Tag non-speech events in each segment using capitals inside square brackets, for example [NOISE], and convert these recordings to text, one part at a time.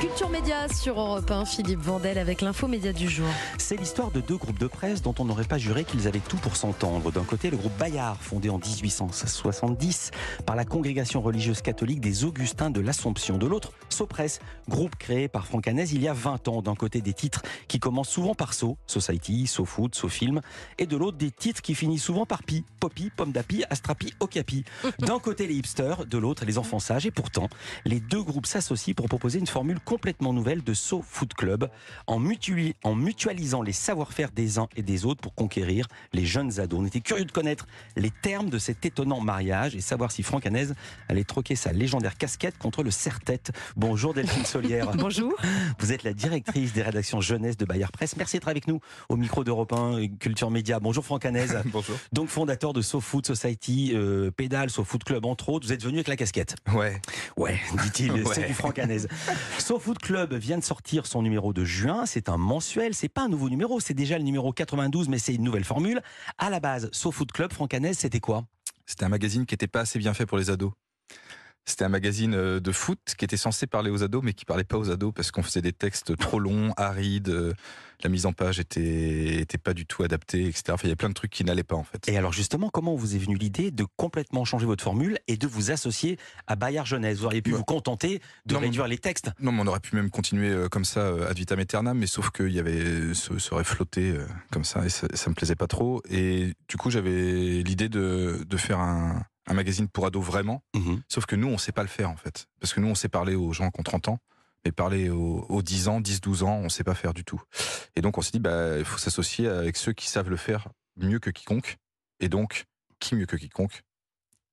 Culture Média sur Europe 1, Philippe Vandel avec l'info média du jour. C'est l'histoire de deux groupes de presse dont on n'aurait pas juré qu'ils avaient tout pour s'entendre. D'un côté, le groupe Bayard, fondé en 1870 par la congrégation religieuse catholique des Augustins de l'Assomption. De l'autre, Sopress, groupe créé par Franck Hanez il y a 20 ans. D'un côté, des titres qui commencent souvent par So, Society, So Food, So Film. Et de l'autre, des titres qui finissent souvent par Pi, Poppy, Pomme d'Api, Astrapi, Okapi. [LAUGHS] D'un côté, les hipsters, de l'autre, les enfants sages. Et pourtant, les deux groupes s'associent pour proposer une formule complètement nouvelle de So Food Club en, en mutualisant les savoir-faire des uns et des autres pour conquérir les jeunes ados. On était curieux de connaître les termes de cet étonnant mariage et savoir si Franck Hanez allait troquer sa légendaire casquette contre le serre-tête. Bonjour Delphine Solière. [LAUGHS] Bonjour. Vous êtes la directrice des rédactions jeunesse de Bayard Presse. Merci d'être avec nous au micro d'Europe 1 Culture Média. Bonjour Franck Hanez. [LAUGHS] Bonjour. Donc fondateur de So Food Society, euh, Pédale, So Food Club entre autres. Vous êtes venu avec la casquette. Ouais. Ouais, dit-il. [LAUGHS] Ouais. C'est du Franck Hanez. So Food Club vient de sortir son numéro de juin. C'est un mensuel. C'est pas un nouveau numéro. C'est déjà le numéro 92, mais c'est une nouvelle formule. À la base, So Food Club, Franck Hanez, c'était quoi? C'était un magazine qui n'était pas assez bien fait pour les ados. C'était un magazine euh, de foot qui était censé parler aux ados, mais qui parlait pas aux ados parce qu'on faisait des textes trop longs, arides. euh, La mise en page était, était pas du tout adaptée, etc. Enfin, il y avait plein de trucs qui n'allaient pas en fait. Et alors justement, comment vous est venue l'idée de complètement changer votre formule et de vous associer à Bayard Jeunesse Vous auriez pu Ouais. vous contenter de Non, mais- réduire les textes. Non, mais on aurait pu même continuer euh, comme ça ad vitam aeternam, mais sauf qu'il y avait ça ça aurait flotté comme ça et ça, ça me plaisait pas trop. Et du coup, j'avais l'idée de, de faire un, un magazine pour ados vraiment. Mhm. Sauf que nous, on sait pas le faire en fait. Parce que nous, on sait parler aux gens qui ont 30 ans, mais parler aux, aux 10 ans, 10, 12 ans, on sait pas faire du tout. Et donc, on s'est dit, bah, il faut s'associer avec ceux qui savent le faire mieux que quiconque. Et donc, qui mieux que quiconque?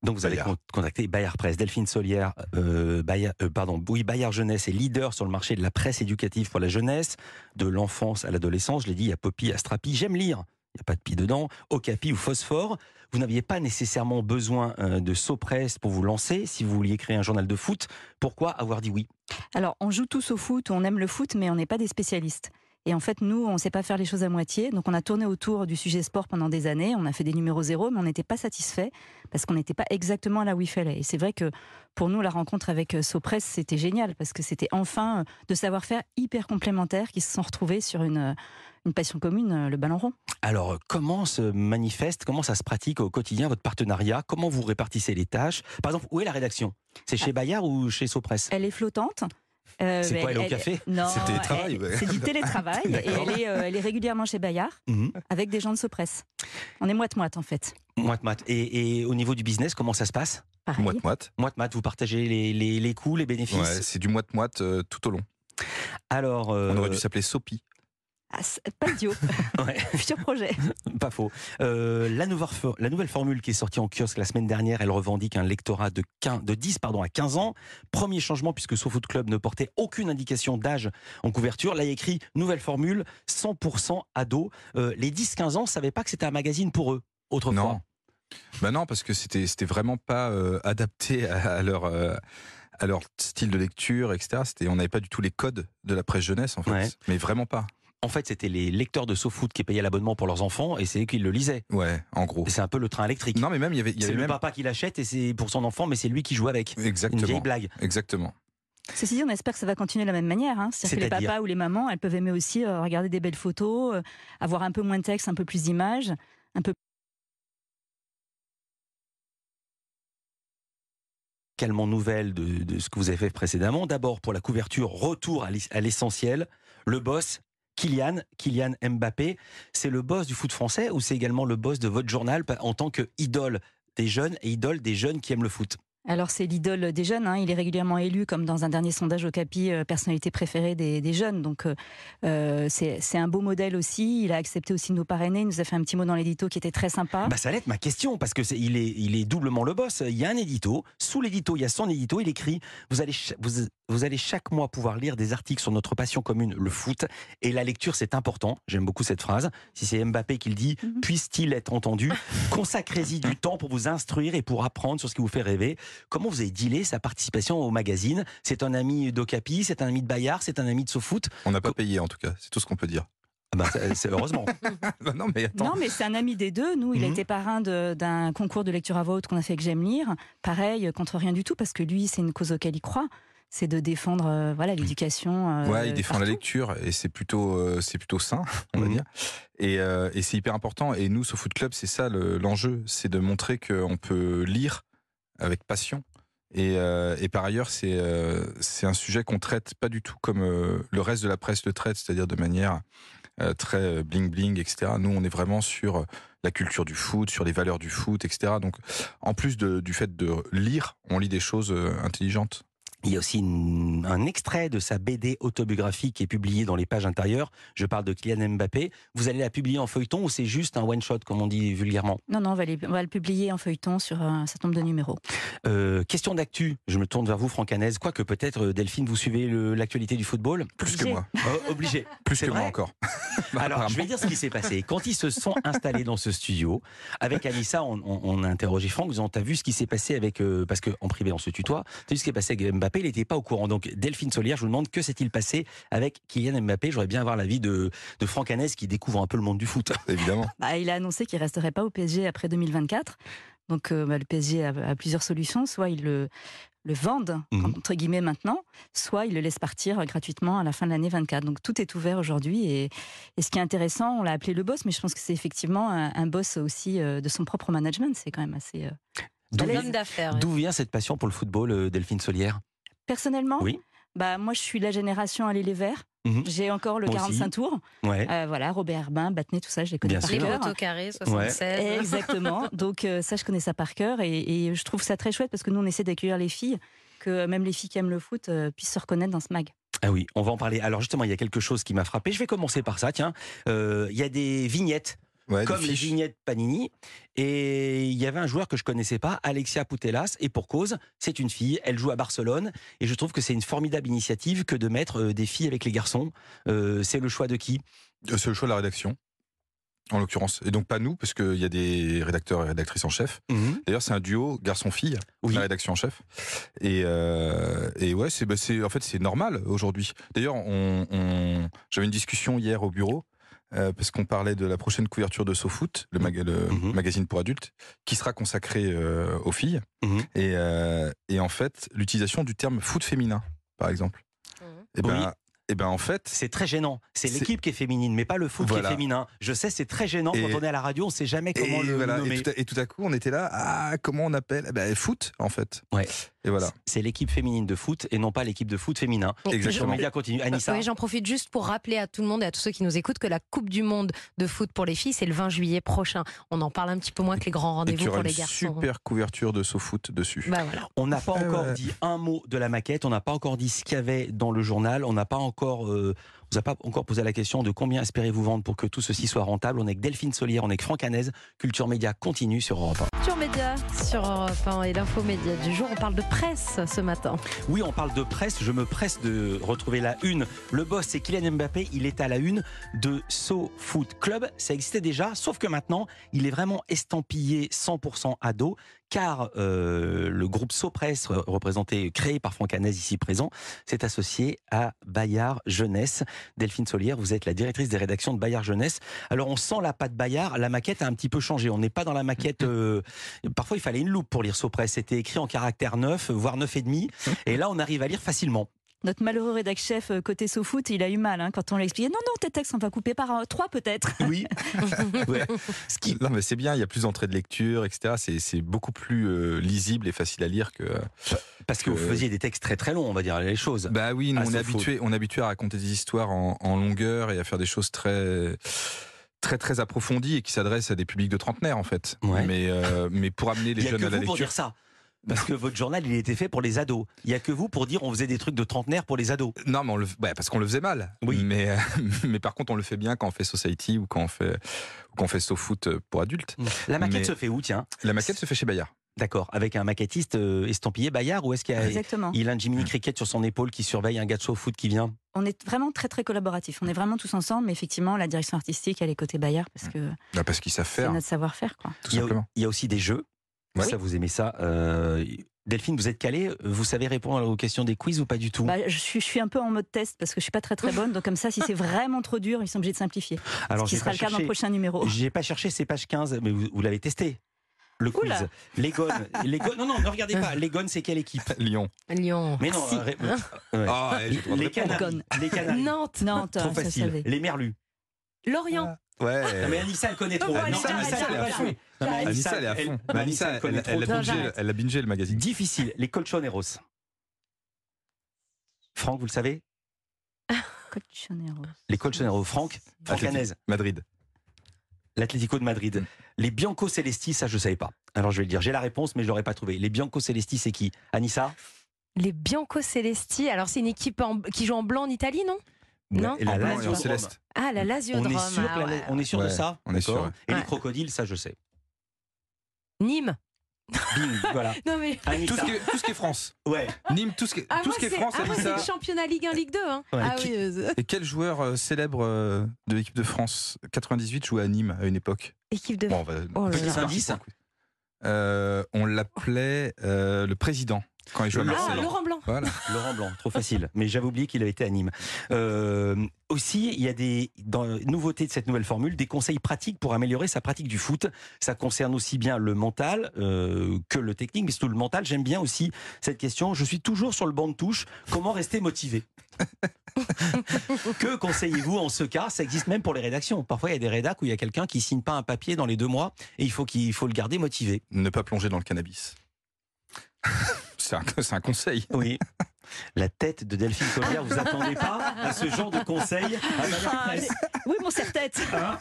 Donc vous allez Bayard. con- contacter Bayard Presse, Delphine Solière, euh, Bayard, euh, pardon, oui, Bayard Jeunesse est leader sur le marché de la presse éducative pour la jeunesse, de l'enfance à l'adolescence. Je l'ai dit, il y a Poppy, Astrapi, j'aime lire. Il n'y a pas de pi dedans, Okapi ou Phosphore. Vous n'aviez pas nécessairement besoin euh, de Sopress pour vous lancer si vous vouliez créer un journal de foot. Pourquoi avoir dit oui? Alors, on joue tous au foot, on aime le foot, mais on n'est pas des spécialistes. Et en fait, nous, on ne sait pas faire les choses à moitié. Donc, on a tourné autour du sujet sport pendant des années. On a fait des numéros zéro, mais on n'était pas satisfait parce qu'on n'était pas exactement là où il fallait. Et c'est vrai que pour nous, la rencontre avec euh, Sopress, c'était génial parce que c'était enfin euh, de savoir-faire hyper complémentaires qui se sont retrouvés sur une, une passion commune, euh, le ballon rond. Alors, comment se manifeste, comment ça se pratique au quotidien, votre partenariat? Comment vous répartissez les tâches? Par exemple, où est la rédaction? C'est chez Bayard ou chez Sopress? Elle est flottante. Euh, C'est quoi, elle est au café? Non, C'est télétravail, ouais. C'est du télétravail [LAUGHS] et D'accord. elle est, euh, elle est régulièrement chez Bayard Mhm. avec des gens de Sopress. On est moite-moite en fait. Moite-moite. Et, et au niveau du business, comment ça se passe? Moite-moite. Moite-moite, vous partagez les, les, les coûts, les bénéfices? Ouais, c'est du moite-moite euh, tout au long. Alors, euh, On aurait dû s'appeler Sopi. Ah, c'est pas idiot. [LAUGHS] ouais, [LAUGHS] Futur projet. pas faux. Euh, la, nouvelle, for- la nouvelle formule qui est sortie en kiosque la semaine dernière, elle revendique un lectorat de, 15, de 10 pardon, à 15 ans. Premier changement puisque SoFoot Club ne portait aucune indication d'âge en couverture. Là, il y a écrit nouvelle formule, 100% ados. Euh, les 10-15 ans ne savaient pas que c'était un magazine pour eux autrefois. Non. Bah non, parce que c'était c'était vraiment pas euh, adapté à, à leur euh, à leur style de lecture, etc. C'était on n'avait pas du tout les codes de la presse jeunesse en fait, Ouais. mais vraiment pas. En fait, c'était les lecteurs de SoFoot qui payaient l'abonnement pour leurs enfants et c'est eux qui le lisaient. Ouais, en gros. Et C'est un peu le train électrique. Non, mais même il y avait, C'est le même papa qui l'achète et c'est pour son enfant, mais c'est lui qui joue avec. Une exactement, vieille blague. exactement. Ceci dit, on espère que ça va continuer de la même manière. Hein. C'est-à-dire que les papas ou les mamans, elles peuvent aimer aussi euh, regarder des belles photos, euh, avoir un peu moins de texte, un peu plus d'images, un peu nouvelle de, de ce que vous avez fait précédemment. D'abord, pour la couverture, retour à l'essentiel. Le boss, Kylian, Kylian Mbappé, c'est le boss du foot français ou c'est également le boss de votre journal en tant que idole des jeunes et idole des jeunes qui aiment le foot? Alors c'est l'idole des jeunes, hein. il est régulièrement élu comme dans un dernier sondage au CAPI, euh, personnalité préférée des, des jeunes. Donc euh, euh, c'est un beau modèle aussi, il a accepté aussi de nous parrainer, il nous a fait un petit mot dans l'édito qui était très sympa. Bah ça allait être ma question parce que il est il est doublement le boss. Il y a un édito, sous l'édito il y a son édito. Il écrit vous allez vous, vous allez chaque mois pouvoir lire des articles sur notre passion commune, le foot. Et la lecture c'est important. J'aime beaucoup cette phrase. Si c'est Mbappé qui le dit, Mhm. puisse-t-il être entendu? Consacrez-y du temps pour vous instruire et pour apprendre sur ce qui vous fait rêver. Comment vous avez dealé sa participation au magazine? C'est un ami d'Ocapi, c'est un ami de Bayard, c'est un ami de SoFoot? On n'a pas payé en tout cas, c'est tout ce qu'on peut dire. Bah, c'est heureusement. [LAUGHS] [LAUGHS] Non, mais attends. Non, mais c'est un ami des deux. Nous, il a Mhm. été parrain de- d'un concours de lecture à voix haute qu'on a fait avec J'aime lire. Pareil, contre rien du tout, parce que lui, c'est une cause auquel il croit. C'est de défendre euh, voilà l'éducation. euh, Ouais, il défend la lecture et c'est plutôt, euh, c'est plutôt sain, on va Mhm. dire. Et, euh, et c'est hyper important. Et nous, au Foot Club, c'est ça le- l'enjeu, c'est de montrer qu'on peut lire avec passion. Et, euh, et par ailleurs, c'est euh, c'est un sujet qu'on traite pas du tout comme euh, le reste de la presse le traite, c'est-à-dire de manière euh, très bling bling, etc. Nous, on est vraiment sur la culture du foot, sur les valeurs du foot, etc. Donc, en plus de- du fait de lire, on lit des choses euh, intelligentes. Il y a aussi une- un extrait de sa BD autobiographique qui est publié dans les pages intérieures. Je parle de Kylian Mbappé. Vous allez la publier en feuilleton ou c'est juste un one-shot, comme on dit vulgairement? Non, non, on va, les- on va le publier en feuilleton sur un certain nombre de numéros. Euh, Question d'actu. Je me tourne vers vous, Franck Hanez. Quoique peut-être, euh, Delphine, vous suivez l'actualité du football? Plus que moi. Euh, [LAUGHS] Obligé. Plus que moi encore. [LAUGHS] Alors, je vais dire ce qui s'est passé. Quand ils se sont installés dans ce studio, avec Anissa, on, on- on a interrogé Franck, disant, t'as vu ce qui s'est passé avec, euh, parce qu'en privé, on se tutoie, t'as vu ce qui s'est passé avec Mbappé, il n'était pas au courant. Donc, Delphine Solière, je vous demande, que s'est-il passé avec Kylian Mbappé? J'aurais bien avoir l'avis de, de Franck Hanez qui découvre un peu le monde du foot. [LAUGHS] Évidemment. Bah, il a annoncé qu'il resterait pas au PSG après 2024. Donc euh, bah, le PSG a, a plusieurs solutions. Soit il le, le vendent, Mhm. entre guillemets, maintenant, soit il le laisse partir gratuitement à la fin de l'année 24. Donc tout est ouvert aujourd'hui. Et, et ce qui est intéressant, on l'a appelé le boss, mais je pense que c'est effectivement un, un boss aussi euh, de son propre management. C'est quand même assez... euh, vient, d'où vient cette passion pour le football, euh, Delphine Solière? Personnellement, Oui. bah, moi je suis la génération Allez les Verts. Mhm. J'ai encore le Moi aussi. 45 tours. Ouais. Euh, voilà, Robert Herbin, Battenet, tout ça, je les connais Bien par Les sûr. cœur. poteaux carrés, 76. Exactement. [LAUGHS] Donc euh, ça, je connais ça par cœur et, et je trouve ça très chouette parce que nous, on essaie d'accueillir les filles, que même les filles qui aiment le foot euh, puissent se reconnaître dans ce mag. Ah oui, on va en parler. Alors justement, il y a quelque chose qui m'a frappé. Je vais commencer par ça. Tiens, Euh, il y a des vignettes Ouais, comme les vignettes Panini. Et il y avait un joueur que je connaissais pas, Alexia Putellas, et pour cause, c'est une fille, elle joue à Barcelone, et je trouve que c'est une formidable initiative que de mettre euh, des filles avec les garçons. Euh, c'est le choix de qui? Euh, C'est le choix de la rédaction, en l'occurrence. Et donc pas nous, parce qu'il y a des rédacteurs et rédactrices en chef. D'ailleurs, c'est un duo garçon-fille, Oui. la rédaction en chef. Et, euh, et ouais, c'est, bah, en fait, c'est normal aujourd'hui. D'ailleurs, on, on- j'avais une discussion hier au bureau. Euh, parce qu'on parlait de la prochaine couverture de SoFoot, le, le Mhm. magazine pour adultes, qui sera consacré euh, aux filles. Mhm. Et, euh, et en fait, l'utilisation du terme foot féminin, par exemple. Mhm. Et ben, Oui. et ben en fait, C'est très gênant. C'est l'équipe qui est féminine, mais pas le foot qui est féminin. Je sais, c'est très gênant Et- quand on est à la radio, on sait jamais comment et, le voilà, nommer. et, tout à, et tout à coup, on était là, ah, comment on appelle? Eh ben, Foot, en fait. Ouais. Et voilà. C'est l'équipe féminine de foot et non pas l'équipe de foot féminin. Et Exactement. Le média continue. Anissa, Oui, j'en profite juste pour rappeler à tout le monde et à tous ceux qui nous écoutent que la Coupe du Monde de foot pour les filles, c'est le 20 juillet prochain. On en parle un petit peu moins que les grands rendez-vous pour une les garçons. super couverture de SoFoot dessus. Bah voilà. On n'a pas Ah encore ouais. dit un mot de la maquette, on n'a pas encore dit ce qu'il y avait dans le journal, on n'a pas encore, euh, vous a pas encore posé la question de combien espérez-vous vendre pour que tout ceci soit rentable. On est avec Delphine Solière, on est avec Franck Hanez, Culture Média continue sur Europe 1. Culture Média sur Europe 1 et l'info média du jour. On parle de presse ce matin. Oui, on parle de presse, je me presse de retrouver la une. Le boss, c'est Kylian Mbappé, il est à la une de So Foot Club. Ça existait déjà, sauf que maintenant, il est vraiment estampillé 100% ado, car euh, le groupe So Press, re- représenté, créé par Franck Hanez ici présent, s'est associé à Bayard Jeunesse. Delphine Solière, vous êtes la directrice des rédactions de Bayard Jeunesse. Alors on sent la patte Bayard, la maquette a un petit peu changé. On n'est pas dans la maquette. euh, parfois il fallait une loupe pour lire So Press. C'était écrit en caractère 9, voire 9 et demi. Et là on arrive à lire facilement. Notre malheureux rédac chef euh, côté SoFoot, il a eu mal hein, quand on lui a expliqué non, non, tes textes, on va couper par trois peut-être. [LAUGHS] Oui. [LAUGHS] Ouais. Ce qui, Non, mais c'est bien, il y a plus d'entrées de lecture, etc. C'est, c'est beaucoup plus euh, lisible et facile à lire que. parce que vous faisiez des textes très très longs, on va dire les choses. Bah oui, nous, Ah, on, est habitué, on est habitué à raconter des histoires en, en longueur et à faire des choses très très très approfondies et qui s'adressent à des publics de trentenaires en fait. Ouais. Mais euh, mais pour amener les Il y a jeunes que à la vous pour lecture. dire ça. Parce que votre journal, il était fait pour les ados. Il y a que vous pour dire on faisait des trucs de trentenaire pour les ados. Non, mais on le, ouais, parce qu'on le faisait mal. Oui. Mais euh, [LAUGHS] mais par contre, on le fait bien quand on fait Society ou quand on fait quand on fait SoFoot pour adultes. La maquette Mais- se fait où, tiens? La maquette se fait chez Bayard. D'accord. Avec un maquettiste euh, estampillé Bayard ou est-ce qu'il y a, Exactement. il a un Jiminy Cricket sur son épaule qui surveille un gars de foot qui vient? On est vraiment très très collaboratifs. On est vraiment tous ensemble, mais effectivement, la direction artistique, elle est côté Bayard parce que Bah, parce qu'ils savent c'est faire, notre savoir-faire. quoi. tout il y, a, simplement. il y a aussi des jeux. Ouais. Ça, vous aimez ça. Euh, Delphine, vous êtes calée Vous savez répondre aux questions des quiz ou pas du tout? Bah, je, suis, je suis un peu en mode test parce que je suis pas très très bonne. Donc comme ça, si c'est vraiment trop dur, ils sont obligés de simplifier. Alors, Ce qui sera pas le cas dans le prochain numéro. J'ai pas cherché ces pages 15, mais vous, vous l'avez testé. Le quiz. Oula. Les gones. Les gones- Non, non, ne regardez pas. Les gones, c'est quelle équipe? Lyon. Lyon. Mais non, Si. ré- ouais. Ah, ouais, de les. Canaries. Les Canaries. Nantes. Nantes, Trop ça facile. Les Merlus. Lorient. Ouais. Non, mais Anissa, elle connaît trop. Anissa, elle. Non, mais Anissa, elle est à fond. Mais Anissa, elle a bingé, j'arrête. elle a bingé le magazine. Difficile. Les colchoneros. Franck, vous le savez [LAUGHS] Colchoneros. Les colchoneros. Franck. Hanez. Madrid. L'Atlético de Madrid. Les Bianco Celesti, ça je ne savais pas. Alors je vais le dire, j'ai la réponse, mais je l'aurais pas trouvé. Les Bianco Celesti, c'est qui? Anissa? Les Bianco Celesti. Alors, c'est une équipe en- qui joue en blanc en Italie, non? Non. Et la En blanc et Lazio en céleste. Ah, la Lazio On est sûr, Ah la- ouais. on est sûr de ça on est sûr. Et les crocodiles, ça je sais. Nîmes. Bing, [LAUGHS] voilà. Non, mais. Tout ce, qui est, tout ce qui est France. Ouais. Nîmes, tout ce qui est, Ah, tout moi, ce qui est c'est France, ah, moi, c'est le championnat Ligue 1, Ligue 2. Hein. Ouais. Ah Qui- oui. euh, Et quel joueur euh, célèbre euh, de l'équipe de France 98 jouait à Nîmes à une époque? Équipe de. Bon, on va- Oh là petit là. indice. Euh, on l'appelait euh, le président quand il jouait à Laurent Ah, Marseille. Blanc. Laurent Blanc. Voilà. Laurent Blanc, trop facile. Mais j'avais oublié qu'il avait été à Nîmes. Euh, aussi, il y a des dans, nouveautés de cette nouvelle formule, des conseils pratiques pour améliorer sa pratique du foot. Ça concerne aussi bien le mental euh, que le technique, mais surtout le mental. J'aime bien aussi cette question. Je suis toujours sur le banc de touche. Comment rester motivé? Que conseillez-vous en ce cas? Ça existe même pour les rédactions. Parfois, il y a des rédacs où il y a quelqu'un qui signe pas un papier dans les deux mois et il faut qu'il il faut le garder motivé. Ne pas plonger dans le cannabis. C'est un, conseil. Oui. La tête de Delphine Collière, vous attendez pas à ce genre de conseil? À Valère Ah, Oui, mon serre-tête. Hein?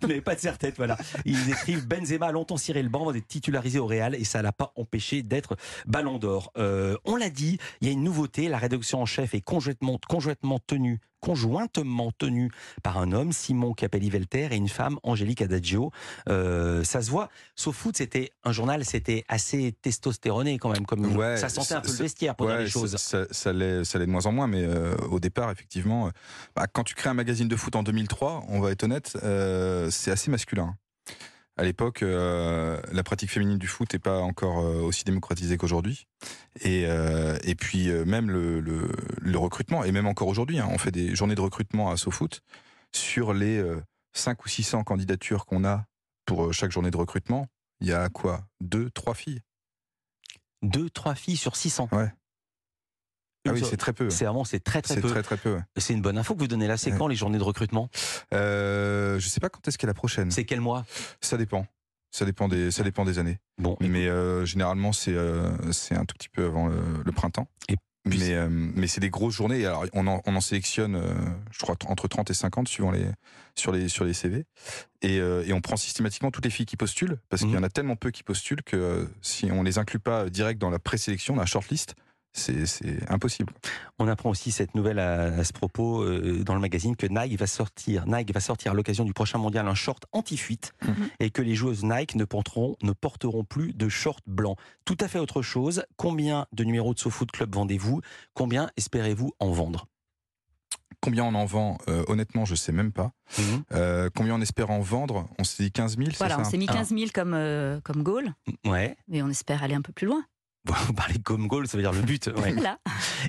Vous n'avez pas de serre-tête, voilà. Ils écrivent Benzema a longtemps ciré le banc d'être titularisé au Real et ça l'a pas empêché d'être ballon d'or. Euh, on l'a dit, il y a une nouveauté, la rédaction en chef est conjointement, conjointement tenue conjointement tenue par un homme, Simon Capelli-Velter, et une femme, Angélique Adagio. Euh, ça se voit. Sauf foot, c'était un journal, c'était assez testostéroné quand même. Comme Ouais, ça sentait un peu le vestiaire pour dire les choses. Ça, l'est, ça l'est de moins en moins, mais euh, au départ, effectivement, euh, bah, quand tu crées un magazine de foot en 2003, on va être honnête, euh, c'est assez masculin. À l'époque, euh, la pratique féminine du foot n'est pas encore euh, aussi démocratisée qu'aujourd'hui. Et, euh, et puis même le, le, le recrutement, et même encore aujourd'hui, hein, on fait des journées de recrutement à SoFoot. Sur les euh, 5 ou 600 candidatures qu'on a pour chaque journée de recrutement, il y a quoi? Deux, trois filles Deux, trois filles sur 600. Ouais. Ah oui, c'est très peu. C'est vraiment, c'est très très C'est peu. très très peu. ouais. C'est une bonne info que vous donnez là. C'est Ouais. quand les journées de recrutement? Euh, je sais pas quand est-ce qu'est la prochaine. C'est quel mois? Ça dépend. Ça dépend des, ça dépend des années. Bon, Mais euh, généralement, c'est euh, c'est un tout petit peu avant le, le printemps. Et puis- mais euh, mais c'est des grosses journées. Alors, on en, on en sélectionne, euh, je crois, entre 30 et 50 suivant les, sur, les, sur les CV. Et, euh, et on prend systématiquement toutes les filles qui postulent, parce qu'il y en a tellement peu qui postulent que si on les inclut pas direct dans la présélection, dans la shortlist, c'est impossible. On apprend aussi cette nouvelle à, à ce propos euh, dans le magazine que Nike va sortir, Nike va sortir à l'occasion du prochain mondial un short anti-fuite Mhm. et que les joueuses Nike ne porteront, ne porteront plus de short blanc. Tout à fait autre chose. Combien de numéros de SoFoot Club vendez-vous? Combien espérez-vous en vendre? Combien on en vend euh, Honnêtement, je sais même pas. Euh, combien on espère en vendre? On s'est dit 15 000, c'est Voilà, ça on s'est mis Ah. 15 000 comme, euh, comme goal, Ouais. mais on espère aller un peu plus loin. [LAUGHS] Vous parlez comme goal, ça veut dire le but. ouais.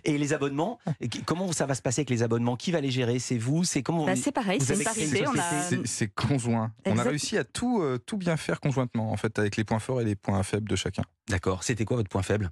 Et les abonnements Comment ça va se passer avec les abonnements? Qui va les gérer? C'est vous? C'est comment Bah, c'est pareil, Vous c'est parité. Conjoint. On a réussi à tout, euh, tout bien faire conjointement, en fait, avec les points forts et les points faibles de chacun. D'accord. C'était quoi votre point faible?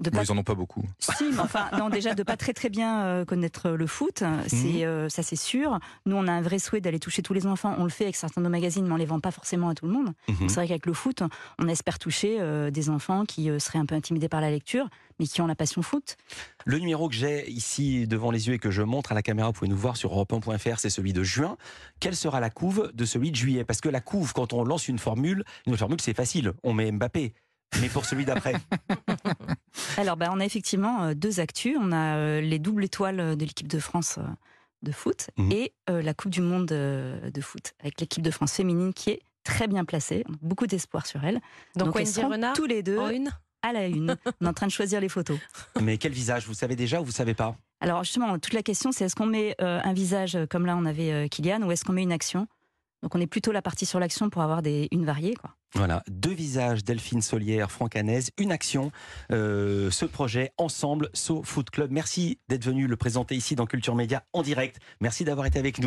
De Bon, ils en ont pas beaucoup. Si, mais enfin, [LAUGHS] non, déjà de pas très très bien euh, connaître le foot, Mhm. c'est euh, ça c'est sûr. Nous, on a un vrai souhait d'aller toucher tous les enfants. On le fait avec certains de nos magazines, mais on les vend pas forcément à tout le monde. Mhm. C'est vrai qu'avec le foot, on espère toucher euh, des enfants qui euh, seraient un peu intimidés par la lecture, mais qui ont la passion foot. Le numéro que j'ai ici devant les yeux et que je montre à la caméra, vous pouvez nous voir sur europe1.fr, c'est celui de juin. Quelle sera la couve de celui de juillet? Parce que la couve, quand on lance une formule, une formule c'est facile, on met Mbappé. Mais pour celui d'après, [LAUGHS] Alors, bah, on a effectivement euh, deux actus. On a euh, les doubles étoiles de l'équipe de France euh, de foot Mhm. et euh, la Coupe du Monde euh, de foot avec l'équipe de France féminine qui est très bien placée. On a beaucoup d'espoir sur elle. Donc, elles Wendy seront Renard tous les deux en une à la une. [LAUGHS] on est en train de choisir les photos. mais quel visage Vous savez déjà ou vous savez pas? Alors justement, toute la question, c'est est-ce qu'on met euh, un visage euh, comme là on avait euh, Kylian ou est-ce qu'on met une action? Donc on est plutôt la partie sur l'action pour avoir des, une variée. Quoi. Voilà, deux visages, Delphine Solière, Franck Hanez, une action, euh, ce projet ensemble, So Foot Club. Merci d'être venu le présenter ici dans Culture Média en direct. Merci d'avoir été avec nous.